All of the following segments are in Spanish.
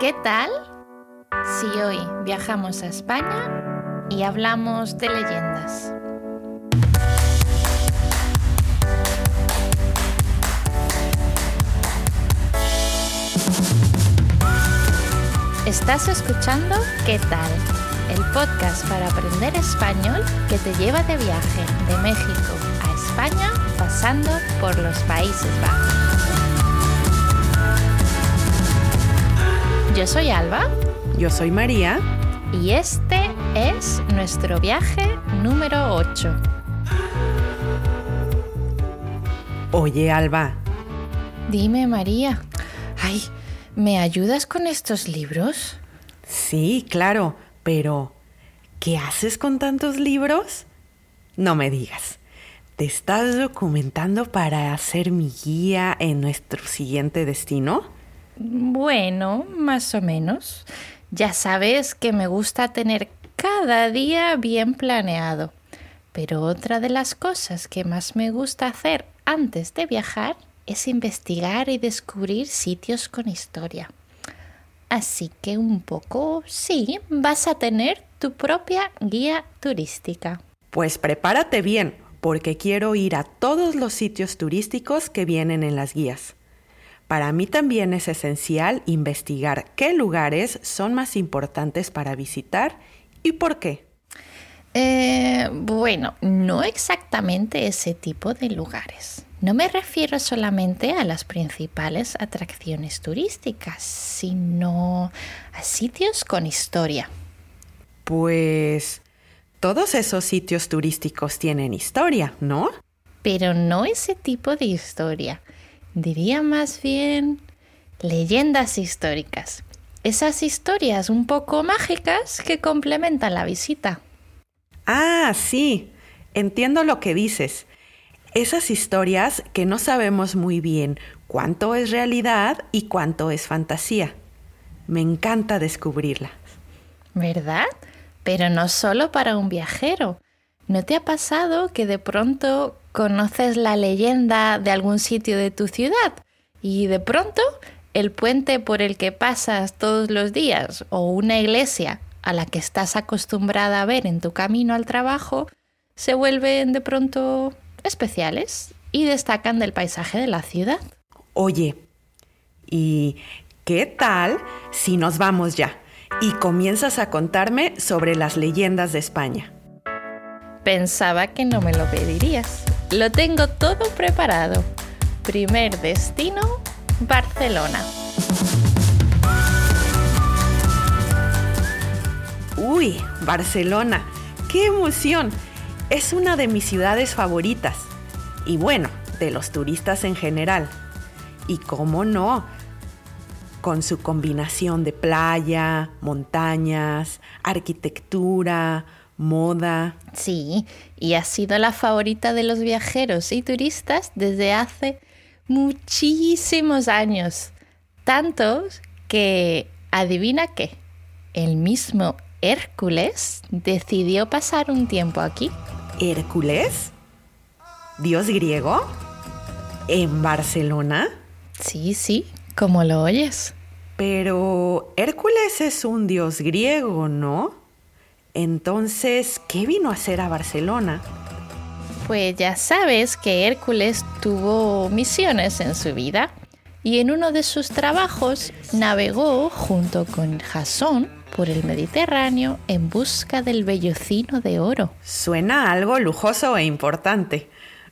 ¿Qué tal si hoy viajamos a España y hablamos de leyendas? Estás escuchando ¿Qué tal? El podcast para aprender español que te lleva de viaje de México a España pasando por los Países Bajos. Yo soy Alba Yo soy María. y este es nuestro viaje número 8. Oye, Alba, Dime María, ay, ¿me ayudas con estos libros? sí, claro, pero ¿qué haces con tantos libros? No me digas. ¿Te estás documentando para hacer mi guía en nuestro siguiente destino? Bueno, más o menos. Ya sabes que me gusta tener cada día bien planeado. Pero otra de las cosas que más me gusta hacer antes de viajar es investigar y descubrir sitios con historia. Así que un poco, sí, vas a tener tu propia guía turística. Pues prepárate bien, porque quiero ir a todos los sitios turísticos que vienen en las guías. Para mí también es esencial investigar qué lugares son más importantes para visitar y por qué. Eh, bueno, no exactamente ese tipo de lugares. No me refiero solamente a las principales atracciones turísticas, sino a sitios con historia. Pues todos esos sitios turísticos tienen historia, ¿no? Pero no ese tipo de historia. Diría más bien leyendas históricas. Esas historias un poco mágicas que complementan la visita. Ah, sí, entiendo lo que dices. Esas historias que no sabemos muy bien cuánto es realidad y cuánto es fantasía. Me encanta descubrirlas. ¿Verdad? Pero no solo para un viajero. ¿No te ha pasado que de pronto conoces la leyenda de algún sitio de tu ciudad y de pronto el puente por el que pasas todos los días o una iglesia a la que estás acostumbrada a ver en tu camino al trabajo se vuelven de pronto especiales y destacan del paisaje de la ciudad? Oye, ¿y qué tal si nos vamos ya y comienzas a contarme sobre las leyendas de España? Pensaba que no me lo pedirías. Lo tengo todo preparado. Primer destino, Barcelona. Uy, Barcelona, qué emoción. Es una de mis ciudades favoritas. Y bueno, de los turistas en general. Y cómo no, con su combinación de playa, montañas, arquitectura, moda. Sí, y ha sido la favorita de los viajeros y turistas desde hace muchísimos años. Tantos que, adivina qué, el mismo Hércules decidió pasar un tiempo aquí. ¿Hércules? ¿Dios griego? ¿En Barcelona? Sí, sí, como lo oyes. Pero Hércules es un dios griego, ¿no? Entonces, ¿qué vino a hacer a Barcelona? Pues ya sabes que Hércules tuvo misiones en su vida y en uno de sus trabajos navegó junto con Jasón por el Mediterráneo en busca del vellocino de oro. Suena algo lujoso e importante,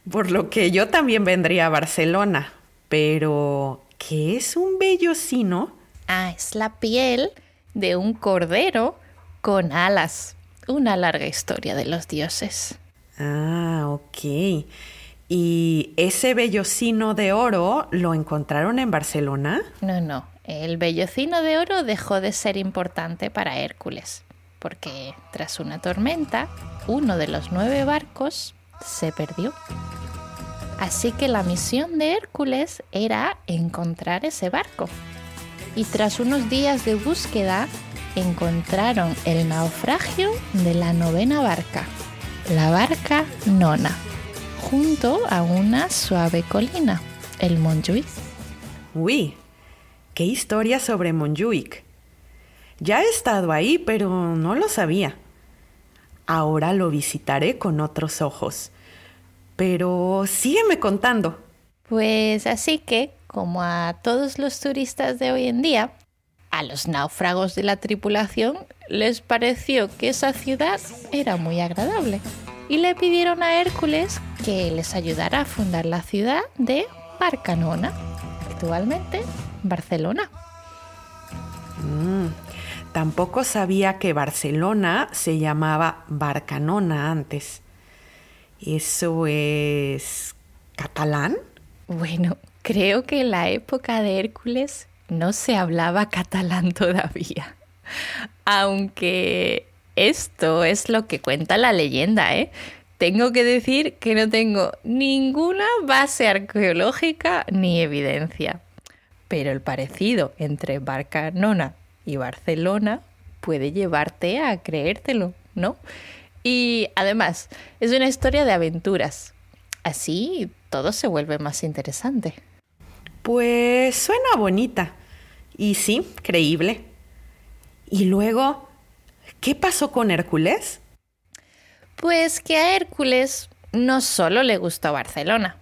por lo que yo también vendría a Barcelona. Pero, ¿qué es un vellocino? Ah, es la piel de un cordero con alas. Una larga historia de los dioses. Ah, ok. ¿Y ese vellocino de oro lo encontraron en Barcelona? No, no. El vellocino de oro dejó de ser importante para Hércules, porque tras una tormenta, uno de los nueve barcos se perdió. Así que la misión de Hércules era encontrar ese barco. Y tras unos días de búsqueda, encontraron el naufragio de la novena barca, la barca Nona, junto a una suave colina, el Montjuïc. Uy, qué historia sobre Montjuic. Ya he estado ahí, pero no lo sabía. Ahora lo visitaré con otros ojos. Pero sígueme contando. Pues así que, como a todos los turistas de hoy en día, a los náufragos de la tripulación les pareció que esa ciudad era muy agradable y le pidieron a Hércules que les ayudara a fundar la ciudad de Barcanona, actualmente Barcelona. Mm, tampoco sabía que Barcelona se llamaba Barcanona antes. ¿Eso es catalán? Bueno, creo que en la época de Hércules no se hablaba catalán todavía. Aunque esto es lo que cuenta la leyenda, ¿eh? Tengo que decir que no tengo ninguna base arqueológica ni evidencia. Pero el parecido entre Barcanona y Barcelona puede llevarte a creértelo, ¿no? Y además, es una historia de aventuras. Así todo se vuelve más interesante. Pues suena bonita. Y sí, creíble. Y luego, ¿qué pasó con Hércules? Pues que a Hércules no solo le gustó Barcelona.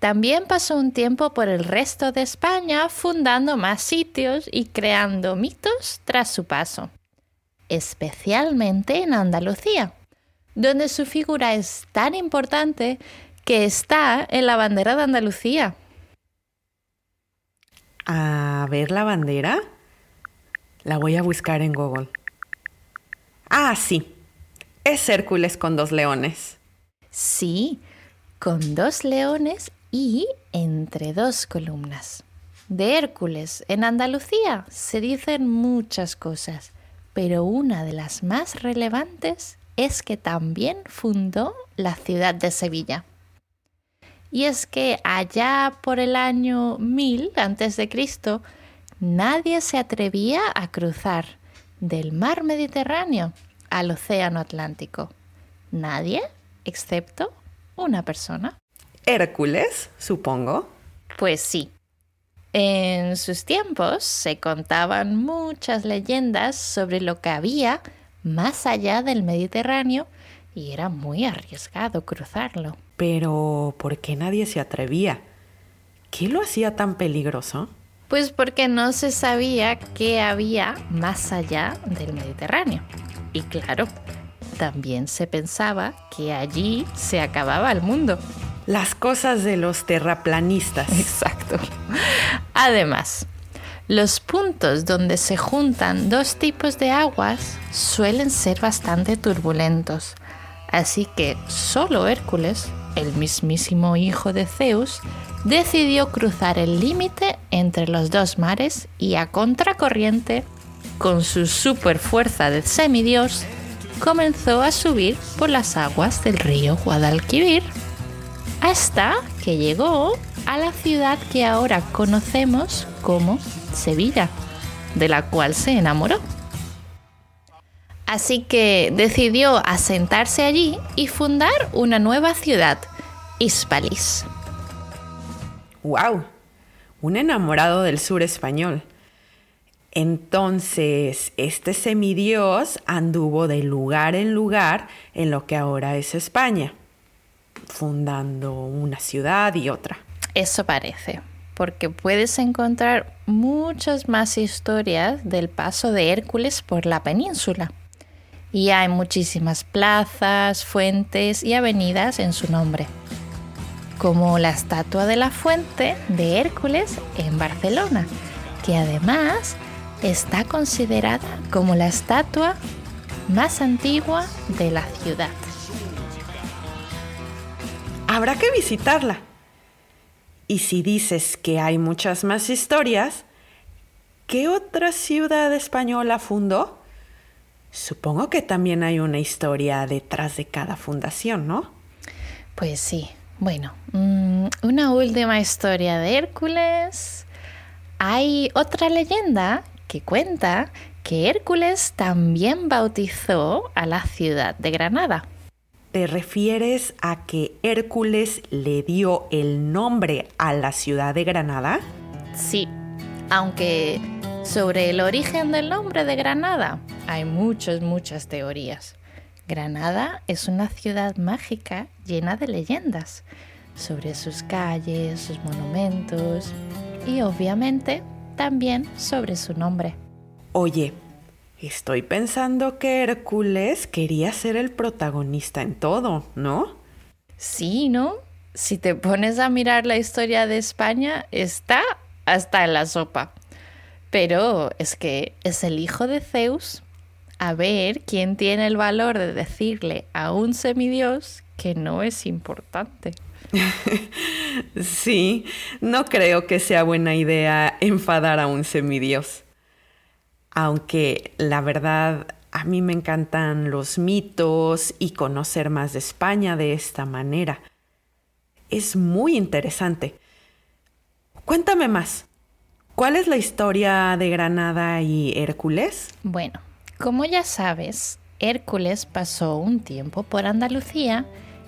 También pasó un tiempo por el resto de España fundando más sitios y creando mitos tras su paso, especialmente en Andalucía, donde su figura es tan importante que está en la bandera de Andalucía. A ver la bandera. La voy a buscar en Google. Ah, sí. Es Hércules con dos leones. Sí, con dos leones y entre dos columnas. De Hércules en Andalucía se dicen muchas cosas, pero una de las más relevantes es que también fundó la ciudad de Sevilla. Y es que allá por el año 1000 a.C., nadie se atrevía a cruzar del mar Mediterráneo al Océano Atlántico. Nadie, excepto una persona. Hércules, supongo. Pues sí. En sus tiempos se contaban muchas leyendas sobre lo que había más allá del Mediterráneo y era muy arriesgado cruzarlo. Pero, ¿por qué nadie se atrevía? ¿Qué lo hacía tan peligroso? Pues porque no se sabía qué había más allá del Mediterráneo. Y claro, también se pensaba que allí se acababa el mundo. Las cosas de los terraplanistas. Exacto. Además, los puntos donde se juntan dos tipos de aguas suelen ser bastante turbulentos. Así que solo Hércules el mismísimo hijo de Zeus, decidió cruzar el límite entre los dos mares y a contracorriente, con su superfuerza de semidios, comenzó a subir por las aguas del río Guadalquivir, hasta que llegó a la ciudad que ahora conocemos como Sevilla, de la cual se enamoró. Así que decidió asentarse allí y fundar una nueva ciudad, Hispalis. ¡Wow! Un enamorado del sur español. Entonces, este semidios anduvo de lugar en lugar en lo que ahora es España, fundando una ciudad y otra. Eso parece, porque puedes encontrar muchas más historias del paso de Hércules por la península y hay muchísimas plazas, fuentes y avenidas en su nombre, como la estatua de la fuente de Hércules en Barcelona, que además está considerada como la estatua más antigua de la ciudad. Habrá que visitarla. Y si dices que hay muchas más historias, ¿qué otra ciudad española fundó? Supongo que también hay una historia detrás de cada fundación, ¿no? Pues sí. Bueno, mm, una última historia de Hércules. Hay otra leyenda que cuenta que Hércules también bautizó a la ciudad de Granada. ¿Te refieres a que Hércules le dio el nombre a la ciudad de Granada? Sí, aunque Sobre el origen del nombre de Granada hay muchas, muchas teorías. Granada es una ciudad mágica llena de leyendas sobre sus calles, sus monumentos y obviamente también sobre su nombre. Oye, estoy pensando que Hércules quería ser el protagonista en todo, ¿no? Sí, ¿no? Si te pones a mirar la historia de España, está hasta en la sopa. Pero es que es el hijo de Zeus. A ver quién tiene el valor de decirle a un semidios que no es importante. sí, no creo que sea buena idea enfadar a un semidios. Aunque la verdad, a mí me encantan los mitos y conocer más de España de esta manera. Es muy interesante. Cuéntame más. ¿Cuál es la historia de Granada y Hércules? Bueno, como ya sabes, Hércules pasó un tiempo por Andalucía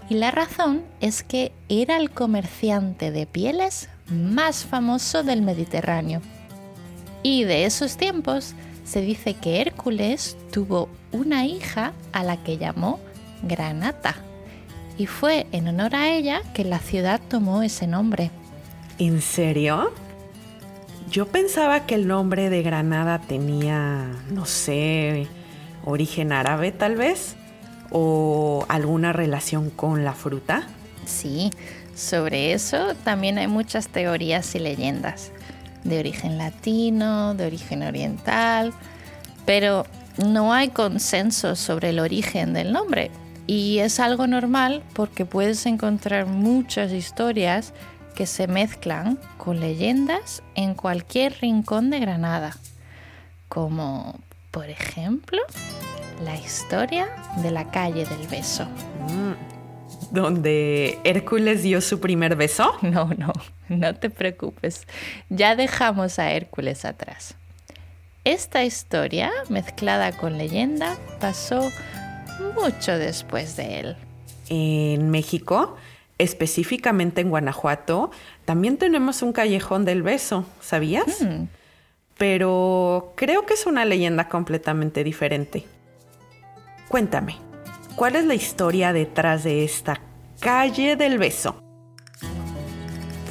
y la razón es que era el comerciante de pieles más famoso del Mediterráneo. Y de esos tiempos se dice que Hércules tuvo una hija a la que llamó Granata. Y fue en honor a ella que la ciudad tomó ese nombre. ¿En serio? Yo pensaba que el nombre de Granada tenía, no sé, origen árabe tal vez o alguna relación con la fruta? Sí, sobre eso también hay muchas teorías y leyendas, de origen latino, de origen oriental, pero no hay consenso sobre el origen del nombre. Y es algo normal porque puedes encontrar muchas historias que se mezclan con leyendas en cualquier rincón de Granada, como por ejemplo la historia de la calle del beso. Mm. ¿Donde Hércules dio su primer beso? No, no, no te preocupes. Ya dejamos a Hércules atrás. Esta historia, mezclada con leyenda, pasó mucho después de él. En México, específicamente en Guanajuato, también tenemos un callejón del beso, ¿sabías? Mm. Pero creo que es una leyenda completamente diferente. Cuéntame, ¿cuál es la historia detrás de esta calle del beso?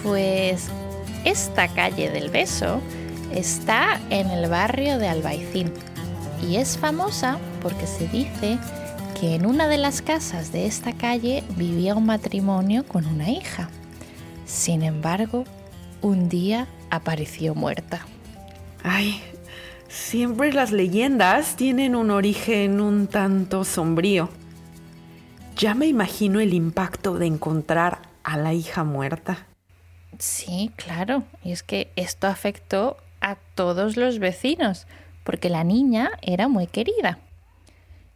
Pues esta calle del beso está en el barrio de Albaicín y es famosa porque se dice que en una de las casas de esta calle vivía un matrimonio con una hija. Sin embargo, un día apareció muerta. Ay, Siempre las leyendas tienen un origen un tanto sombrío. Ya me imagino el impacto de encontrar a la hija muerta. Sí, claro. Y es que esto afectó a todos los vecinos, porque la niña era muy querida.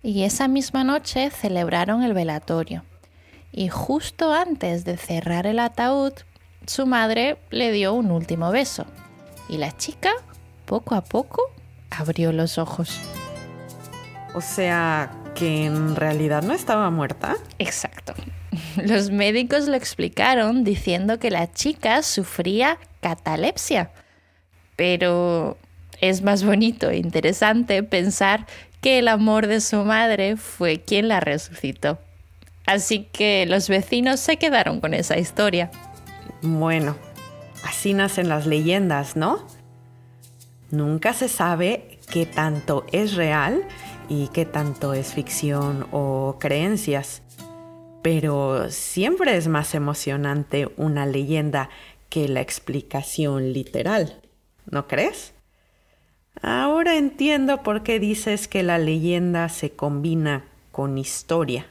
Y esa misma noche celebraron el velatorio. Y justo antes de cerrar el ataúd, su madre le dio un último beso. Y la chica, poco a poco, abrió los ojos. O sea, que en realidad no estaba muerta. Exacto. Los médicos lo explicaron diciendo que la chica sufría catalepsia. Pero es más bonito e interesante pensar que el amor de su madre fue quien la resucitó. Así que los vecinos se quedaron con esa historia. Bueno, así nacen las leyendas, ¿no? Nunca se sabe qué tanto es real y qué tanto es ficción o creencias. Pero siempre es más emocionante una leyenda que la explicación literal, ¿no crees? Ahora entiendo por qué dices que la leyenda se combina con historia.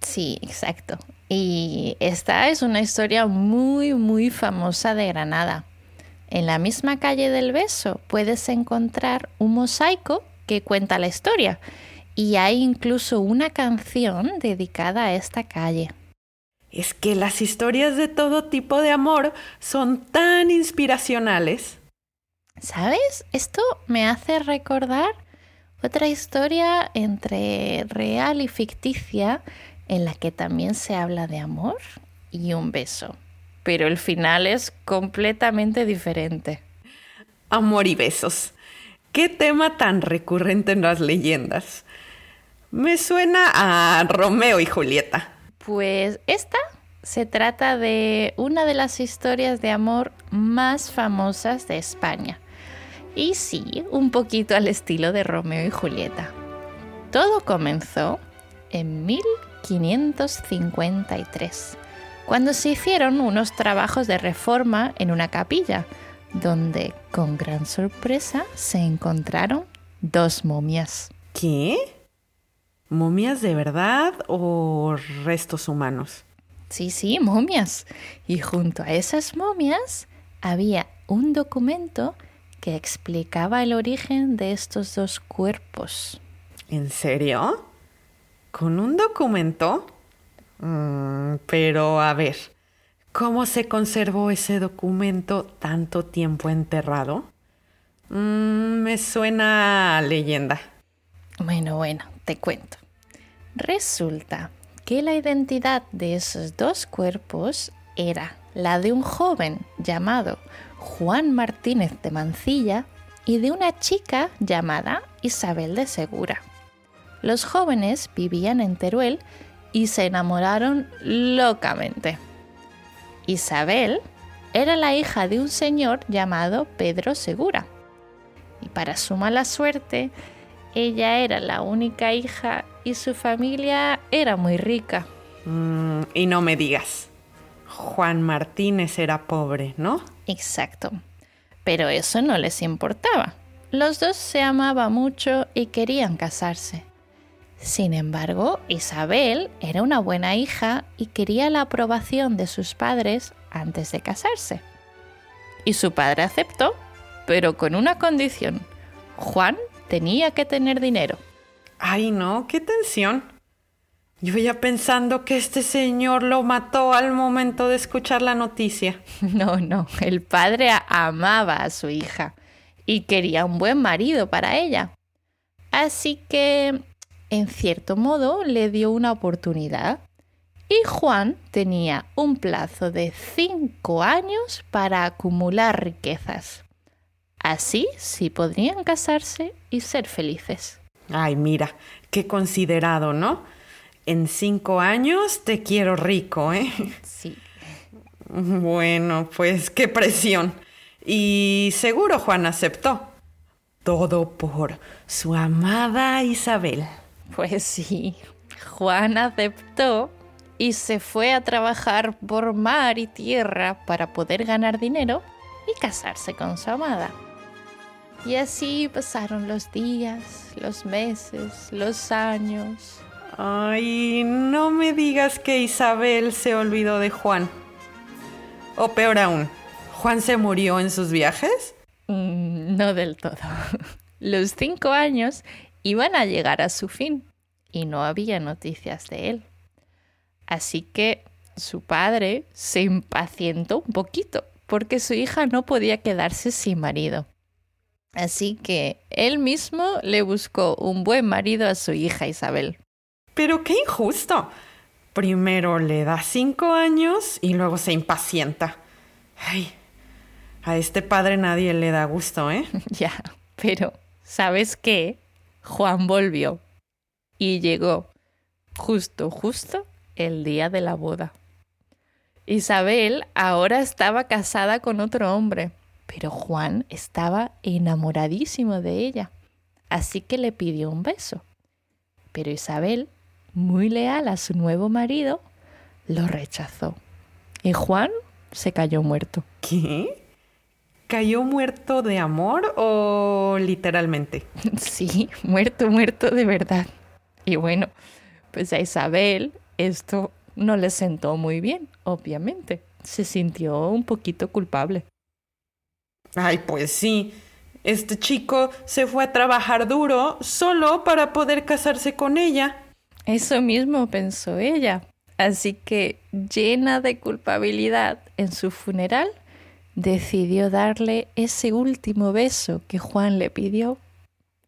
Sí, exacto. Y esta es una historia muy, muy famosa de Granada. En la misma calle del beso puedes encontrar un mosaico que cuenta la historia y hay incluso una canción dedicada a esta calle. Es que las historias de todo tipo de amor son tan inspiracionales. ¿Sabes? Esto me hace recordar otra historia entre real y ficticia en la que también se habla de amor y un beso pero el final es completamente diferente. Amor y besos. ¿Qué tema tan recurrente en las leyendas? Me suena a Romeo y Julieta. Pues esta se trata de una de las historias de amor más famosas de España. Y sí, un poquito al estilo de Romeo y Julieta. Todo comenzó en 1553, cuando se hicieron unos trabajos de reforma en una capilla, donde con gran sorpresa se encontraron dos momias. ¿Qué? ¿Momias de verdad o restos humanos? Sí, sí, momias. Y junto a esas momias había un documento que explicaba el origen de estos dos cuerpos. ¿En serio? ¿Con un documento? Mm, pero a ver, ¿cómo se conservó ese documento tanto tiempo enterrado? Mm, me suena a leyenda. Bueno, bueno, te cuento. Resulta que la identidad de esos dos cuerpos era la de un joven llamado Juan Martínez de Mancilla y de una chica llamada Isabel de Segura. Los jóvenes vivían en Teruel y se enamoraron locamente. Isabel era la hija de un señor llamado Pedro Segura. Y para su mala suerte, ella era la única hija y su familia era muy rica. Mm, y no me digas. Juan Martínez era pobre, ¿no? Exacto. Pero eso no les importaba. Los dos se amaban mucho y querían casarse. Sin embargo, Isabel era una buena hija y quería la aprobación de sus padres antes de casarse. Y su padre aceptó, pero con una condición. Juan tenía que tener dinero. Ay, no, qué tensión. Yo ya pensando que este señor lo mató al momento de escuchar la noticia. No, no, el padre amaba a su hija y quería un buen marido para ella. Así que en cierto modo le dio una oportunidad y Juan tenía un plazo de cinco años para acumular riquezas. Así sí podrían casarse y ser felices. Ay, mira, qué considerado, ¿no? En cinco años te quiero rico, ¿eh? Sí. Bueno, pues qué presión. Y seguro Juan aceptó. Todo por su amada Isabel. Pues sí, Juan aceptó y se fue a trabajar por mar y tierra para poder ganar dinero y casarse con su amada. Y así pasaron los días, los meses, los años. Ay, no me digas que Isabel se olvidó de Juan. O peor aún, ¿Juan se murió en sus viajes? Mm, no del todo. Los cinco años iban a llegar a su fin y no había noticias de él. Así que su padre se impacientó un poquito porque su hija no podía quedarse sin marido. Así que él mismo le buscó un buen marido a su hija Isabel. Pero qué injusto. Primero le da cinco años y luego se impacienta. Ay, a este padre nadie le da gusto, ¿eh? ya, pero ¿sabes qué? Juan volvió y llegó justo, justo el día de la boda. Isabel ahora estaba casada con otro hombre, pero Juan estaba enamoradísimo de ella, así que le pidió un beso. Pero Isabel, muy leal a su nuevo marido, lo rechazó. Y Juan se cayó muerto. ¿Qué? ¿Cayó muerto de amor o literalmente? Sí, muerto, muerto de verdad. Y bueno, pues a Isabel esto no le sentó muy bien, obviamente. Se sintió un poquito culpable. Ay, pues sí. Este chico se fue a trabajar duro solo para poder casarse con ella. Eso mismo pensó ella. Así que, llena de culpabilidad en su funeral, decidió darle ese último beso que Juan le pidió.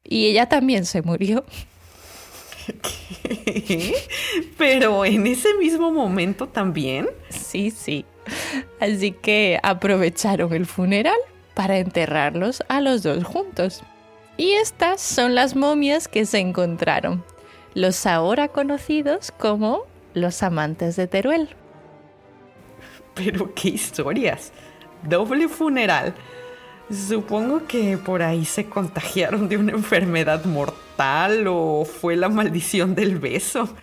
Y ella también se murió. ¿Qué? Pero en ese mismo momento también. Sí, sí. Así que aprovecharon el funeral para enterrarlos a los dos juntos. Y estas son las momias que se encontraron, los ahora conocidos como los amantes de Teruel. Pero qué historias. Doble funeral. Supongo que por ahí se contagiaron de una enfermedad mortal o fue la maldición del beso.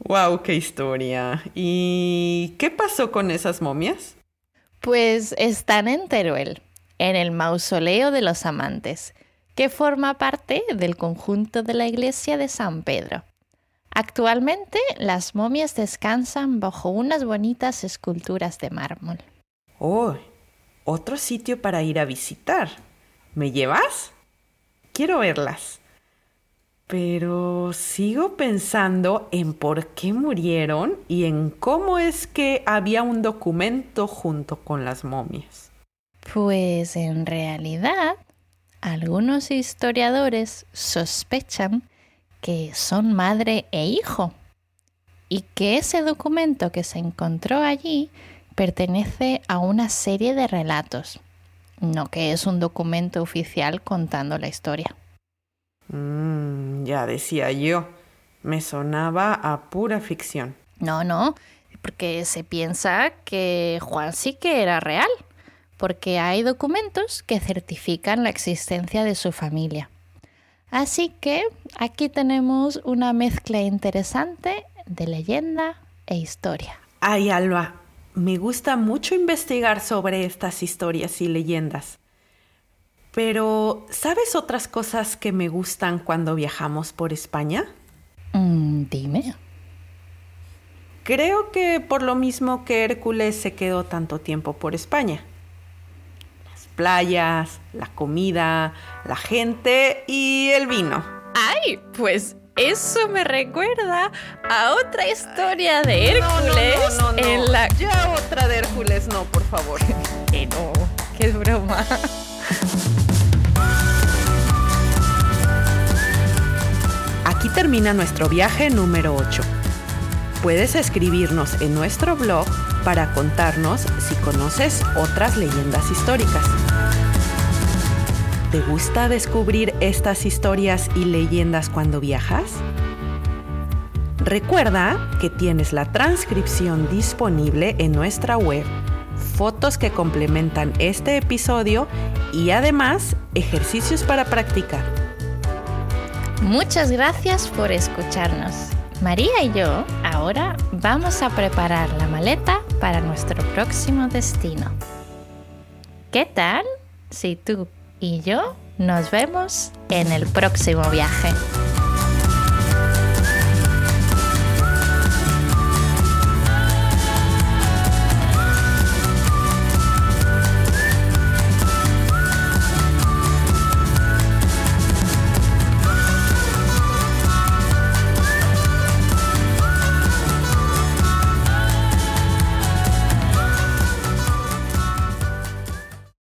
¡Wow! ¡Qué historia! ¿Y qué pasó con esas momias? Pues están en Teruel, en el mausoleo de los amantes, que forma parte del conjunto de la iglesia de San Pedro. Actualmente las momias descansan bajo unas bonitas esculturas de mármol. ¡Oh! Otro sitio para ir a visitar. ¿Me llevas? Quiero verlas. Pero sigo pensando en por qué murieron y en cómo es que había un documento junto con las momias. Pues en realidad, algunos historiadores sospechan que son madre e hijo y que ese documento que se encontró allí pertenece a una serie de relatos, no que es un documento oficial contando la historia. Mm, ya decía yo, me sonaba a pura ficción. No, no, porque se piensa que Juan sí que era real, porque hay documentos que certifican la existencia de su familia. Así que aquí tenemos una mezcla interesante de leyenda e historia. Ay, Alba, me gusta mucho investigar sobre estas historias y leyendas. Pero, ¿sabes otras cosas que me gustan cuando viajamos por España? Mm, dime. Creo que por lo mismo que Hércules se quedó tanto tiempo por España. Playas, la comida, la gente y el vino. ¡Ay! Pues eso me recuerda a otra historia de Hércules no, en la... Ya otra de Hércules, no, por favor. que no, qué broma. Aquí termina nuestro viaje número 8. Puedes escribirnos en nuestro blog para contarnos si conoces otras leyendas históricas. ¿Te gusta descubrir estas historias y leyendas cuando viajas? Recuerda que tienes la transcripción disponible en nuestra web, fotos que complementan este episodio y además ejercicios para practicar. Muchas gracias por escucharnos. María y yo ahora vamos a preparar la maleta para nuestro próximo destino. ¿Qué tal si tú y yo nos vemos en el próximo viaje?